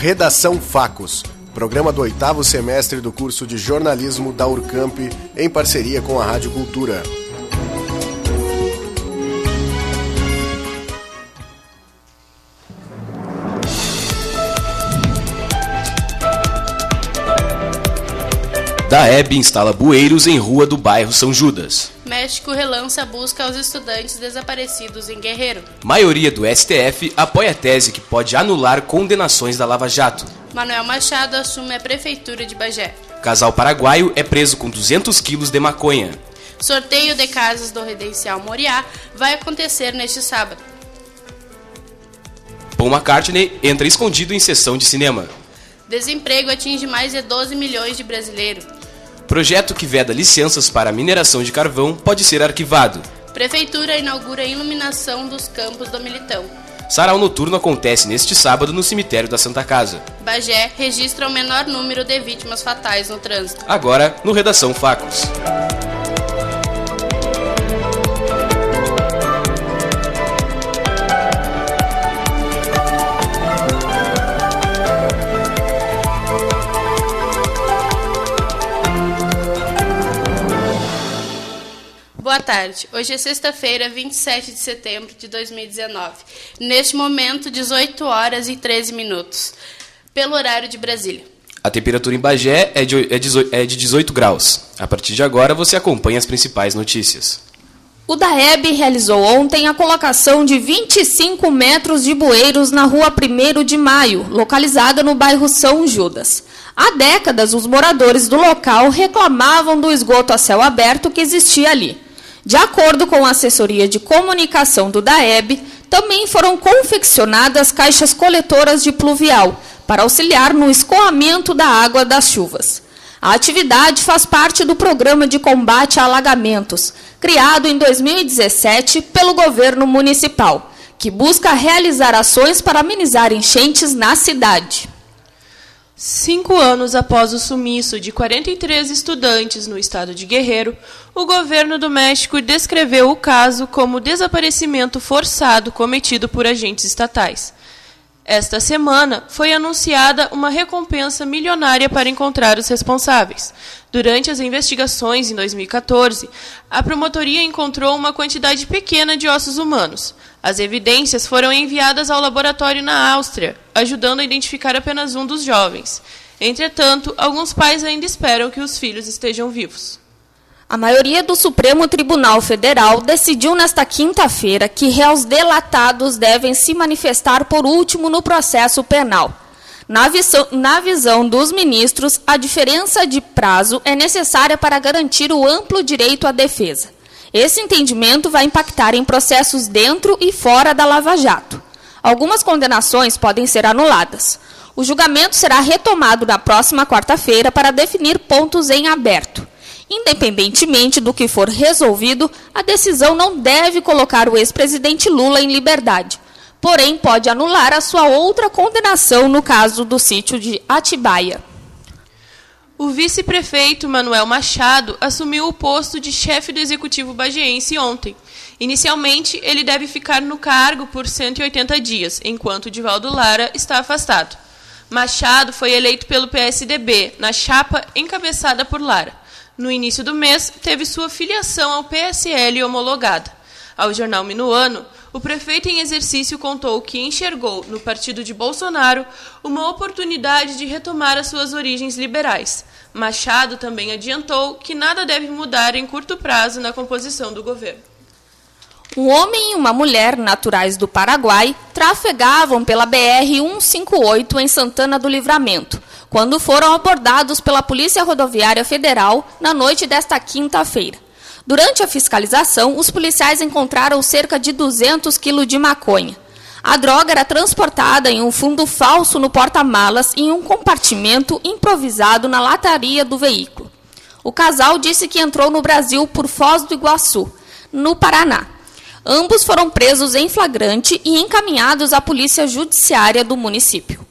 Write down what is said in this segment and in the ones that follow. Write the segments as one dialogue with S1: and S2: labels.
S1: Redação Facos, programa do oitavo semestre do curso de jornalismo da Urcamp, em parceria com a Rádio Cultura.
S2: Daeb instala bueiros em rua do bairro São Judas.
S3: México relança a busca aos estudantes desaparecidos em Guerreiro.
S2: Maioria do STF apoia a tese que pode anular condenações da Lava Jato.
S3: Manuel Machado assume a prefeitura de Bagé.
S2: Casal paraguaio é preso com 200 quilos de maconha.
S3: Sorteio de casas do Residencial Moriá vai acontecer neste sábado.
S2: Paul McCartney entra escondido em sessão de cinema.
S3: Desemprego atinge mais de 12 milhões de brasileiros.
S2: Projeto que veda licenças para mineração de carvão pode ser arquivado.
S3: Prefeitura inaugura a iluminação dos campos do Militão.
S2: Sarau noturno acontece neste sábado no cemitério da Santa Casa.
S3: Bagé registra o menor número de vítimas fatais no trânsito.
S2: Agora, no Redação Facos.
S3: Boa tarde. Hoje é sexta-feira, 27 de setembro de 2019. Neste momento, 18 horas e 13 minutos, pelo horário de Brasília.
S2: A temperatura em Bagé é de, é, 18, é de 18 graus. A partir de agora, você acompanha as principais notícias.
S4: O DAEB realizou ontem a colocação de 25 metros de bueiros na rua 1 de Maio, localizada no bairro São Judas. Há décadas, os moradores do local reclamavam do esgoto a céu aberto que existia ali. De acordo com a assessoria de comunicação do DAEB, também foram confeccionadas caixas coletoras de pluvial para auxiliar no escoamento da água das chuvas. A atividade faz parte do programa de combate a alagamentos, criado em 2017 pelo governo municipal, que busca realizar ações para amenizar enchentes na cidade.
S5: Cinco anos após o sumiço de 43 estudantes no estado de Guerreiro, o governo do México descreveu o caso como desaparecimento forçado cometido por agentes estatais. Esta semana foi anunciada uma recompensa milionária para encontrar os responsáveis. Durante as investigações em 2014, a promotoria encontrou uma quantidade pequena de ossos humanos. As evidências foram enviadas ao laboratório na Áustria, ajudando a identificar apenas um dos jovens. Entretanto, alguns pais ainda esperam que os filhos estejam vivos.
S4: A maioria do Supremo Tribunal Federal decidiu nesta quinta-feira que réus delatados devem se manifestar por último no processo penal. Na visão, na visão, dos ministros, a diferença de prazo é necessária para garantir o amplo direito à defesa. Esse entendimento vai impactar em processos dentro e fora da Lava Jato. Algumas condenações podem ser anuladas. O julgamento será retomado na próxima quarta-feira para definir pontos em aberto. Independentemente do que for resolvido, a decisão não deve colocar o ex-presidente Lula em liberdade. Porém, pode anular a sua outra condenação no caso do sítio de Atibaia.
S5: O vice-prefeito Manuel Machado assumiu o posto de chefe do executivo bagiense ontem. Inicialmente, ele deve ficar no cargo por 180 dias, enquanto Divaldo Lara está afastado. Machado foi eleito pelo PSDB, na chapa encabeçada por Lara no início do mês, teve sua filiação ao PSL homologada. Ao jornal Minuano, o prefeito em exercício contou que enxergou no partido de Bolsonaro uma oportunidade de retomar as suas origens liberais. Machado também adiantou que nada deve mudar em curto prazo na composição do governo.
S4: Um homem e uma mulher, naturais do Paraguai, trafegavam pela BR-158 em Santana do Livramento, quando foram abordados pela Polícia Rodoviária Federal na noite desta quinta-feira. Durante a fiscalização, os policiais encontraram cerca de 200 quilos de maconha. A droga era transportada em um fundo falso no porta-malas em um compartimento improvisado na lataria do veículo. O casal disse que entrou no Brasil por Foz do Iguaçu, no Paraná. Ambos foram presos em flagrante e encaminhados à Polícia Judiciária do município.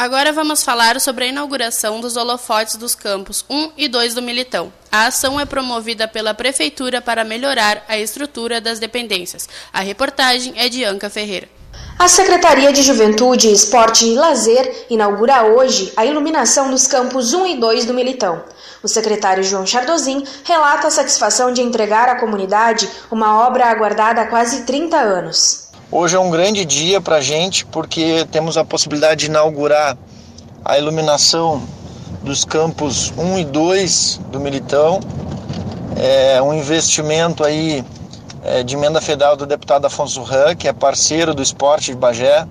S3: Agora vamos falar sobre a inauguração dos holofotes dos campos 1 e 2 do Militão. A ação é promovida pela Prefeitura para melhorar a estrutura das dependências. A reportagem é de Anca Ferreira.
S6: A Secretaria de Juventude, Esporte e Lazer inaugura hoje a iluminação dos campos 1 e 2 do Militão. O secretário João Chardozin relata a satisfação de entregar à comunidade uma obra aguardada há quase 30 anos.
S7: Hoje é um grande dia para a gente porque temos a possibilidade de inaugurar a iluminação dos campos 1 e 2 do Militão. É um investimento aí é, de emenda federal do deputado Afonso Ran, que é parceiro do esporte de Bagé.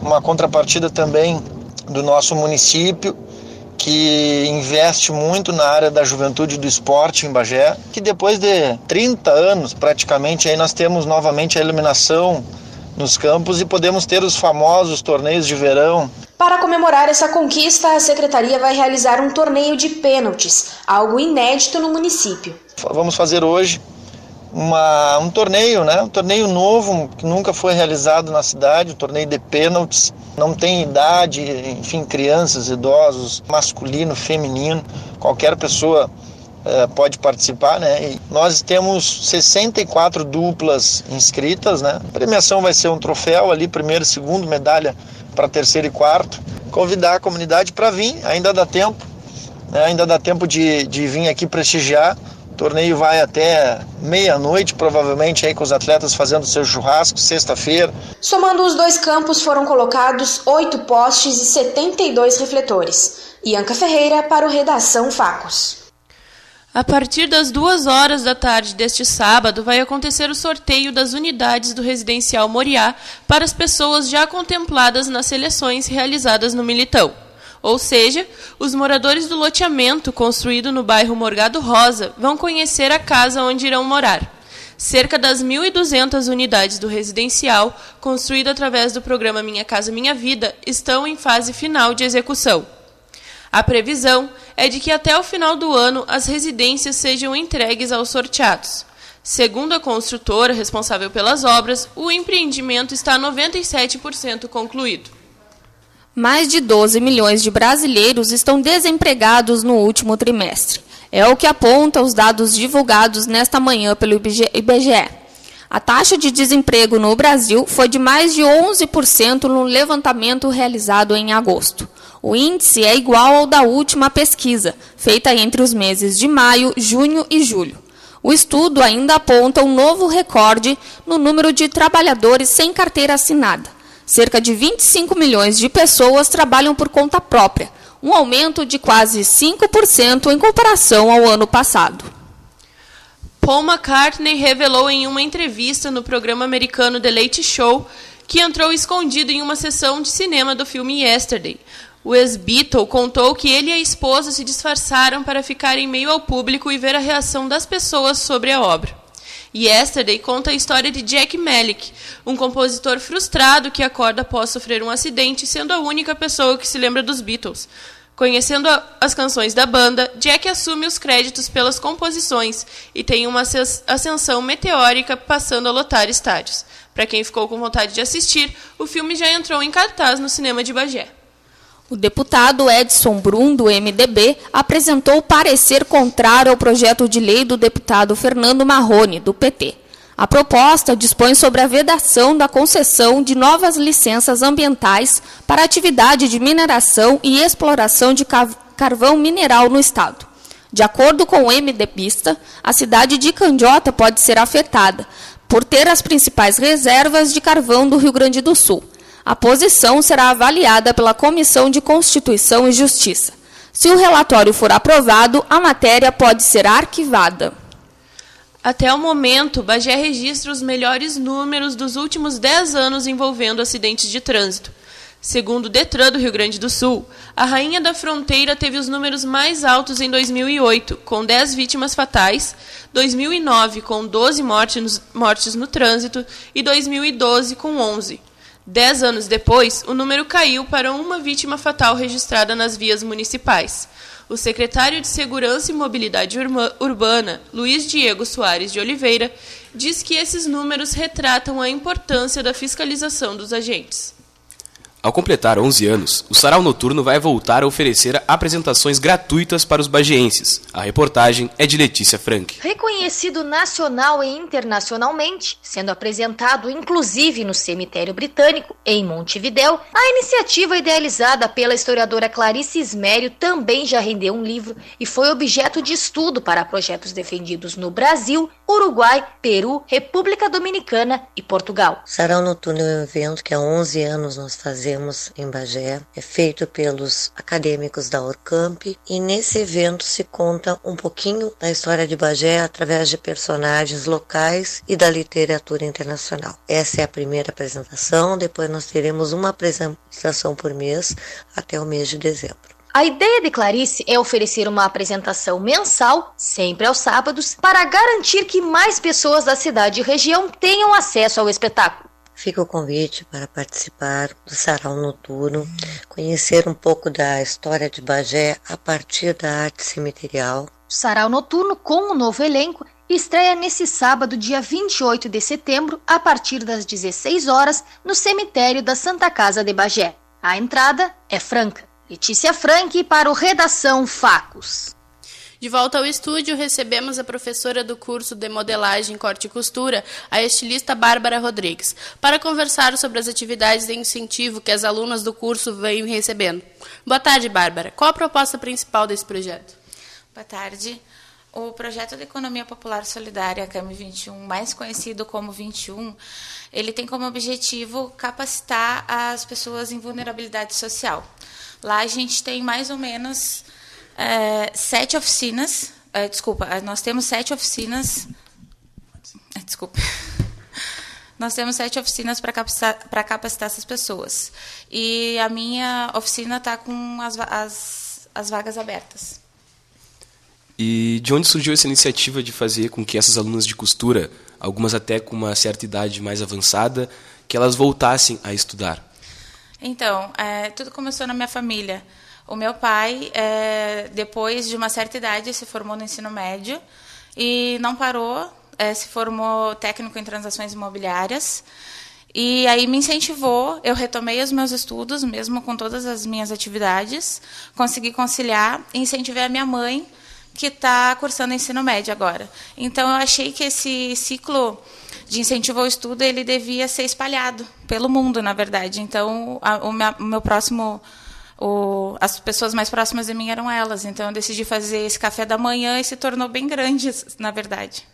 S7: Uma contrapartida também do nosso município, que investe muito na área da juventude e do esporte em Bagé, que depois de 30 anos praticamente aí nós temos novamente a iluminação nos campos e podemos ter os famosos torneios de verão.
S6: Para comemorar essa conquista, a secretaria vai realizar um torneio de pênaltis, algo inédito no município.
S7: Vamos fazer hoje uma, um torneio, né? Um torneio novo que nunca foi realizado na cidade, um torneio de pênaltis. Não tem idade, enfim, crianças, idosos, masculino, feminino, qualquer pessoa é, pode participar, né? E nós temos 64 duplas inscritas, né? A premiação vai ser um troféu ali, primeiro, segundo, medalha para terceiro e quarto. Convidar a comunidade para vir, ainda dá tempo, né? ainda dá tempo de, de vir aqui prestigiar torneio vai até meia-noite, provavelmente, aí com os atletas fazendo seu churrasco, sexta-feira.
S6: Somando os dois campos, foram colocados oito postes e 72 refletores. Ianca Ferreira para o Redação Facos.
S5: A partir das duas horas da tarde deste sábado, vai acontecer o sorteio das unidades do residencial Moriá para as pessoas já contempladas nas seleções realizadas no Militão. Ou seja, os moradores do loteamento construído no bairro Morgado Rosa vão conhecer a casa onde irão morar. Cerca das 1.200 unidades do residencial, construído através do programa Minha Casa Minha Vida, estão em fase final de execução. A previsão é de que até o final do ano as residências sejam entregues aos sorteados. Segundo a construtora responsável pelas obras, o empreendimento está 97% concluído.
S4: Mais de 12 milhões de brasileiros estão desempregados no último trimestre. É o que aponta os dados divulgados nesta manhã pelo IBGE. A taxa de desemprego no Brasil foi de mais de 11% no levantamento realizado em agosto. O índice é igual ao da última pesquisa, feita entre os meses de maio, junho e julho. O estudo ainda aponta um novo recorde no número de trabalhadores sem carteira assinada cerca de 25 milhões de pessoas trabalham por conta própria, um aumento de quase 5% em comparação ao ano passado.
S5: Paul McCartney revelou em uma entrevista no programa americano The Late Show que entrou escondido em uma sessão de cinema do filme Yesterday. O ex-Beatle contou que ele e a esposa se disfarçaram para ficar em meio ao público e ver a reação das pessoas sobre a obra. Yesterday conta a história de Jack Malik, um compositor frustrado que acorda após sofrer um acidente, sendo a única pessoa que se lembra dos Beatles. Conhecendo a, as canções da banda, Jack assume os créditos pelas composições e tem uma ascensão meteórica passando a lotar estádios. Para quem ficou com vontade de assistir, o filme já entrou em cartaz no cinema de Bagé.
S4: O deputado Edson Brum, do MDB, apresentou parecer contrário ao projeto de lei do deputado Fernando Marrone, do PT. A proposta dispõe sobre a vedação da concessão de novas licenças ambientais para atividade de mineração e exploração de carvão mineral no Estado. De acordo com o MDBista, a cidade de Candiota pode ser afetada, por ter as principais reservas de carvão do Rio Grande do Sul. A posição será avaliada pela Comissão de Constituição e Justiça. Se o relatório for aprovado, a matéria pode ser arquivada.
S5: Até o momento, Bagé registra os melhores números dos últimos 10 anos envolvendo acidentes de trânsito. Segundo o Detran do Rio Grande do Sul, a Rainha da Fronteira teve os números mais altos em 2008, com 10 vítimas fatais, 2009 com 12 mortes, mortes no trânsito e 2012 com 11. Dez anos depois, o número caiu para uma vítima fatal registrada nas vias municipais. O secretário de Segurança e Mobilidade Urbana, Luiz Diego Soares de Oliveira, diz que esses números retratam a importância da fiscalização dos agentes.
S2: Ao completar 11 anos, o Sarau Noturno vai voltar a oferecer apresentações gratuitas para os bagienses. A reportagem é de Letícia Frank.
S8: Reconhecido nacional e internacionalmente, sendo apresentado inclusive no Cemitério Britânico, em Montevidéu, a iniciativa idealizada pela historiadora Clarice Ismério também já rendeu um livro e foi objeto de estudo para projetos defendidos no Brasil, Uruguai, Peru, República Dominicana e Portugal.
S9: Sarau Noturno é um evento que há 11 anos nós fazemos fazemos em Bagé é feito pelos acadêmicos da Orcamp e nesse evento se conta um pouquinho da história de Bagé através de personagens locais e da literatura internacional. Essa é a primeira apresentação, depois nós teremos uma apresentação por mês até o mês de dezembro.
S8: A ideia de Clarice é oferecer uma apresentação mensal, sempre aos sábados, para garantir que mais pessoas da cidade e região tenham acesso ao espetáculo.
S9: Fica o convite para participar do Sarau Noturno, conhecer um pouco da história de Bagé a partir da arte cemiterial.
S8: Sarau Noturno, com o novo elenco, estreia nesse sábado, dia 28 de setembro, a partir das 16 horas, no cemitério da Santa Casa de Bagé. A entrada é franca. Letícia Frank para o Redação Facos.
S3: De volta ao estúdio, recebemos a professora do curso de modelagem, corte e costura, a estilista Bárbara Rodrigues, para conversar sobre as atividades de incentivo que as alunas do curso vêm recebendo. Boa tarde, Bárbara. Qual a proposta principal desse projeto?
S10: Boa tarde. O projeto de economia popular solidária CAM 21, mais conhecido como 21, ele tem como objetivo capacitar as pessoas em vulnerabilidade social. Lá a gente tem mais ou menos é, sete oficinas. É, desculpa, é, nós temos sete oficinas. É, desculpa. Nós temos sete oficinas para capacitar, capacitar essas pessoas. E a minha oficina está com as, as, as vagas abertas.
S2: E de onde surgiu essa iniciativa de fazer com que essas alunas de costura, algumas até com uma certa idade mais avançada, que elas voltassem a estudar?
S10: Então, é, tudo começou na minha família. O meu pai, é, depois de uma certa idade, se formou no ensino médio e não parou, é, se formou técnico em transações imobiliárias. E aí me incentivou, eu retomei os meus estudos, mesmo com todas as minhas atividades, consegui conciliar e incentivei a minha mãe, que está cursando ensino médio agora. Então eu achei que esse ciclo de incentivo ao estudo ele devia ser espalhado pelo mundo, na verdade. Então a, o, meu, o meu próximo o, as pessoas mais próximas de mim eram elas. Então eu decidi fazer esse café da manhã e se tornou bem grande, na verdade.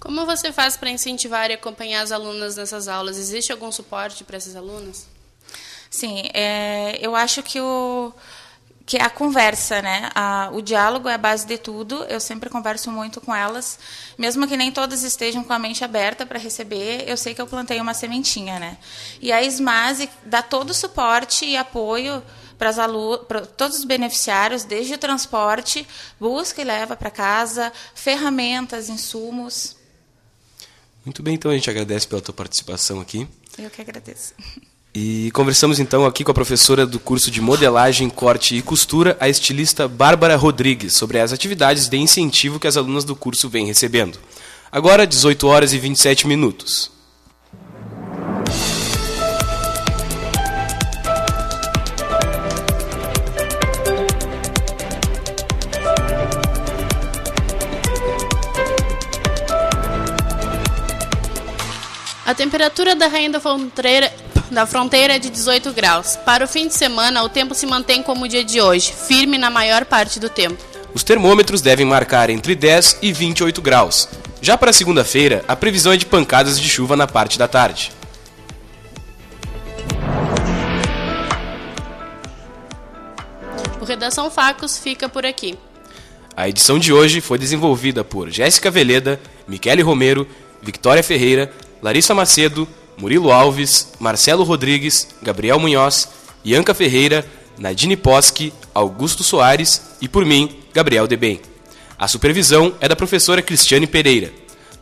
S3: Como você faz para incentivar e acompanhar as alunas nessas aulas? Existe algum suporte para essas alunas?
S10: Sim, é, eu acho que o que é a conversa, né? A, o diálogo é a base de tudo. Eu sempre converso muito com elas, mesmo que nem todas estejam com a mente aberta para receber. Eu sei que eu plantei uma sementinha, né? E a SMASE dá todo o suporte e apoio para todos os beneficiários, desde o transporte, busca e leva para casa, ferramentas, insumos.
S2: Muito bem, então a gente agradece pela tua participação aqui.
S10: Eu que agradeço.
S2: E conversamos então aqui com a professora do curso de modelagem, corte e costura, a estilista Bárbara Rodrigues, sobre as atividades de incentivo que as alunas do curso vêm recebendo. Agora, 18 horas e 27 minutos.
S3: A temperatura da rainha da fronteira, da fronteira é de 18 graus. Para o fim de semana, o tempo se mantém como o dia de hoje, firme na maior parte do tempo.
S2: Os termômetros devem marcar entre 10 e 28 graus. Já para segunda-feira, a previsão é de pancadas de chuva na parte da tarde.
S3: O Redação Facos fica por aqui.
S2: A edição de hoje foi desenvolvida por Jéssica Veleda, Michele Romero, Victoria Ferreira, Larissa Macedo, Murilo Alves, Marcelo Rodrigues, Gabriel Munhoz, Ianca Ferreira, Nadine Poschi, Augusto Soares e por mim, Gabriel Debem. A supervisão é da professora Cristiane Pereira.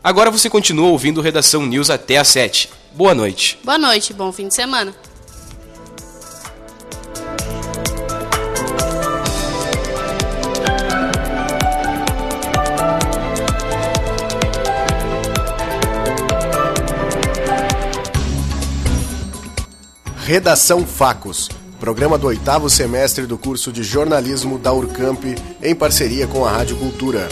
S2: Agora você continua ouvindo Redação News até às 7. Boa noite.
S3: Boa noite, bom fim de semana.
S1: Redação Facos, programa do oitavo semestre do curso de jornalismo da Urcamp, em parceria com a Rádio Cultura.